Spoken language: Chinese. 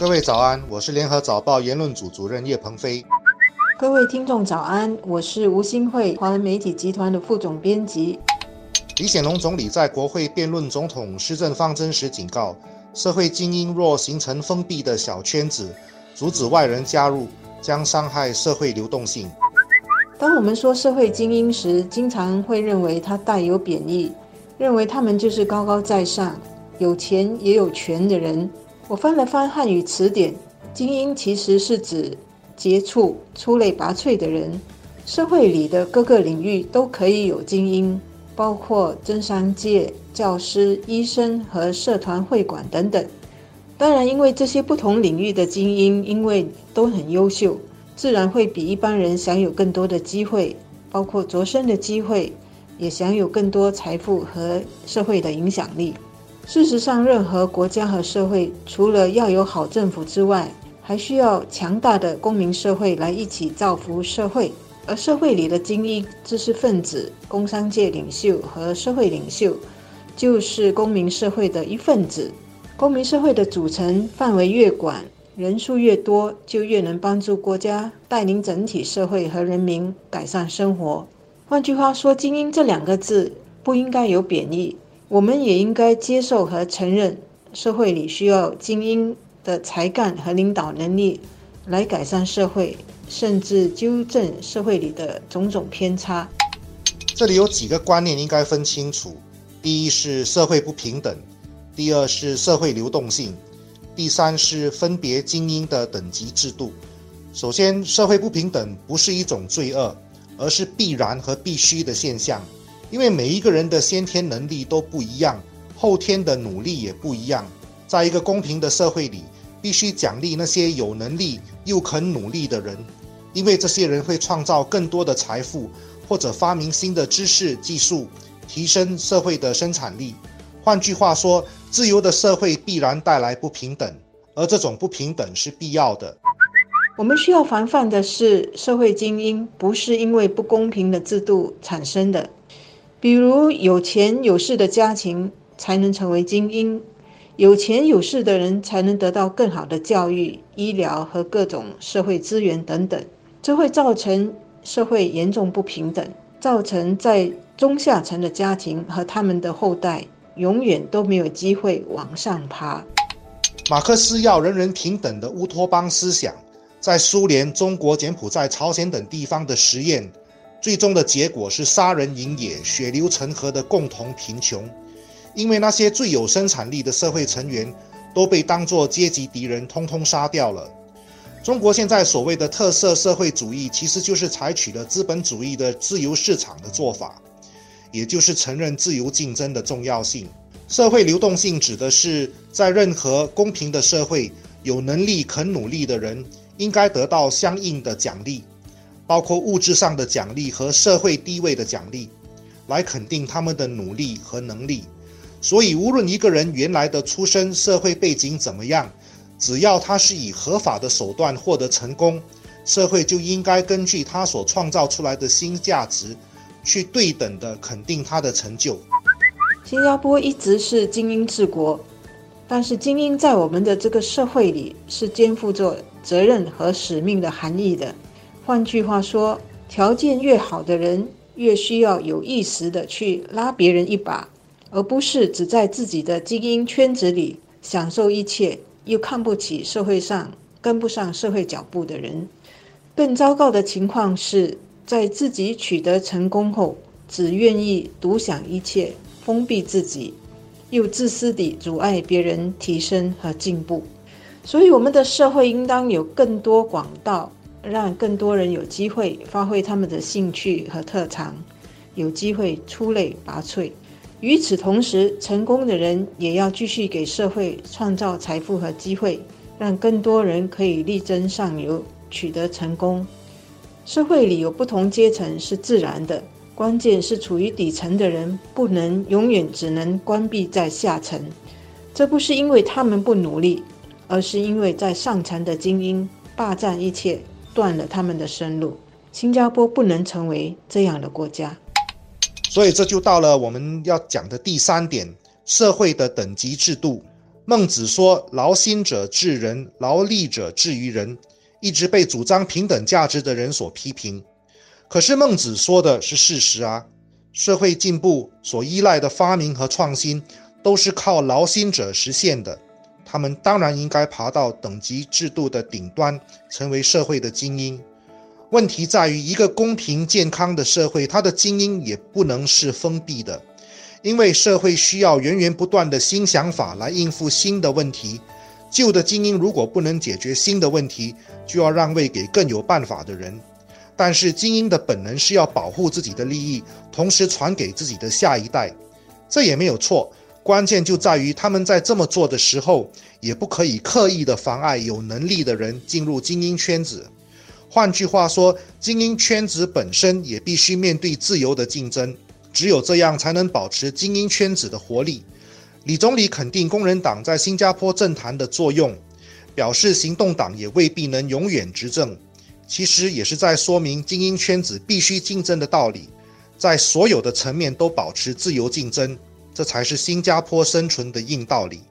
各位早安，我是联合早报言论组主任叶鹏飞。各位听众早安，我是吴新慧，华人媒体集团的副总编辑。李显龙总理在国会辩论总统施政方针时警告，社会精英若形成封闭的小圈子，阻止外人加入，将伤害社会流动性。当我们说社会精英时，经常会认为它带有贬义，认为他们就是高高在上、有钱也有权的人。我翻了翻汉语词典，精英其实是指杰出、出类拔萃的人。社会里的各个领域都可以有精英，包括政商界、教师、医生和社团会馆等等。当然，因为这些不同领域的精英，因为都很优秀。自然会比一般人享有更多的机会，包括擢升的机会，也享有更多财富和社会的影响力。事实上，任何国家和社会，除了要有好政府之外，还需要强大的公民社会来一起造福社会。而社会里的精英、知识分子、工商界领袖和社会领袖，就是公民社会的一份子。公民社会的组成范围越广。人数越多，就越能帮助国家带领整体社会和人民改善生活。换句话说，“精英”这两个字不应该有贬义，我们也应该接受和承认，社会里需要精英的才干和领导能力，来改善社会，甚至纠正社会里的种种偏差。这里有几个观念应该分清楚：第一是社会不平等，第二是社会流动性。第三是分别精英的等级制度。首先，社会不平等不是一种罪恶，而是必然和必须的现象。因为每一个人的先天能力都不一样，后天的努力也不一样。在一个公平的社会里，必须奖励那些有能力又肯努力的人，因为这些人会创造更多的财富，或者发明新的知识技术，提升社会的生产力。换句话说，自由的社会必然带来不平等，而这种不平等是必要的。我们需要防范的是，社会精英不是因为不公平的制度产生的。比如，有钱有势的家庭才能成为精英，有钱有势的人才能得到更好的教育、医疗和各种社会资源等等，这会造成社会严重不平等，造成在中下层的家庭和他们的后代。永远都没有机会往上爬。马克思要人人平等的乌托邦思想，在苏联、中国、柬埔寨、朝鲜等地方的实验，最终的结果是杀人营野、血流成河的共同贫穷。因为那些最有生产力的社会成员都被当作阶级敌人，通通杀掉了。中国现在所谓的特色社会主义，其实就是采取了资本主义的自由市场的做法。也就是承认自由竞争的重要性。社会流动性指的是在任何公平的社会，有能力肯努力的人应该得到相应的奖励，包括物质上的奖励和社会地位的奖励，来肯定他们的努力和能力。所以，无论一个人原来的出身、社会背景怎么样，只要他是以合法的手段获得成功，社会就应该根据他所创造出来的新价值。去对等的肯定他的成就。新加坡一直是精英治国，但是精英在我们的这个社会里是肩负着责任和使命的含义的。换句话说，条件越好的人越需要有意识的去拉别人一把，而不是只在自己的精英圈子里享受一切，又看不起社会上跟不上社会脚步的人。更糟糕的情况是。在自己取得成功后，只愿意独享一切，封闭自己，又自私地阻碍别人提升和进步。所以，我们的社会应当有更多广道，让更多人有机会发挥他们的兴趣和特长，有机会出类拔萃。与此同时，成功的人也要继续给社会创造财富和机会，让更多人可以力争上游，取得成功。社会里有不同阶层是自然的，关键是处于底层的人不能永远只能关闭在下层。这不是因为他们不努力，而是因为在上层的精英霸占一切，断了他们的生路。新加坡不能成为这样的国家。所以这就到了我们要讲的第三点：社会的等级制度。孟子说：“劳心者治人，劳力者治于人。”一直被主张平等价值的人所批评。可是孟子说的是事实啊！社会进步所依赖的发明和创新，都是靠劳心者实现的。他们当然应该爬到等级制度的顶端，成为社会的精英。问题在于，一个公平健康的社会，它的精英也不能是封闭的，因为社会需要源源不断的新想法来应付新的问题。旧的精英如果不能解决新的问题，就要让位给更有办法的人。但是精英的本能是要保护自己的利益，同时传给自己的下一代，这也没有错。关键就在于他们在这么做的时候，也不可以刻意的妨碍有能力的人进入精英圈子。换句话说，精英圈子本身也必须面对自由的竞争，只有这样才能保持精英圈子的活力。李总理肯定工人党在新加坡政坛的作用，表示行动党也未必能永远执政。其实也是在说明精英圈子必须竞争的道理，在所有的层面都保持自由竞争。这才是新加坡生存的硬道理。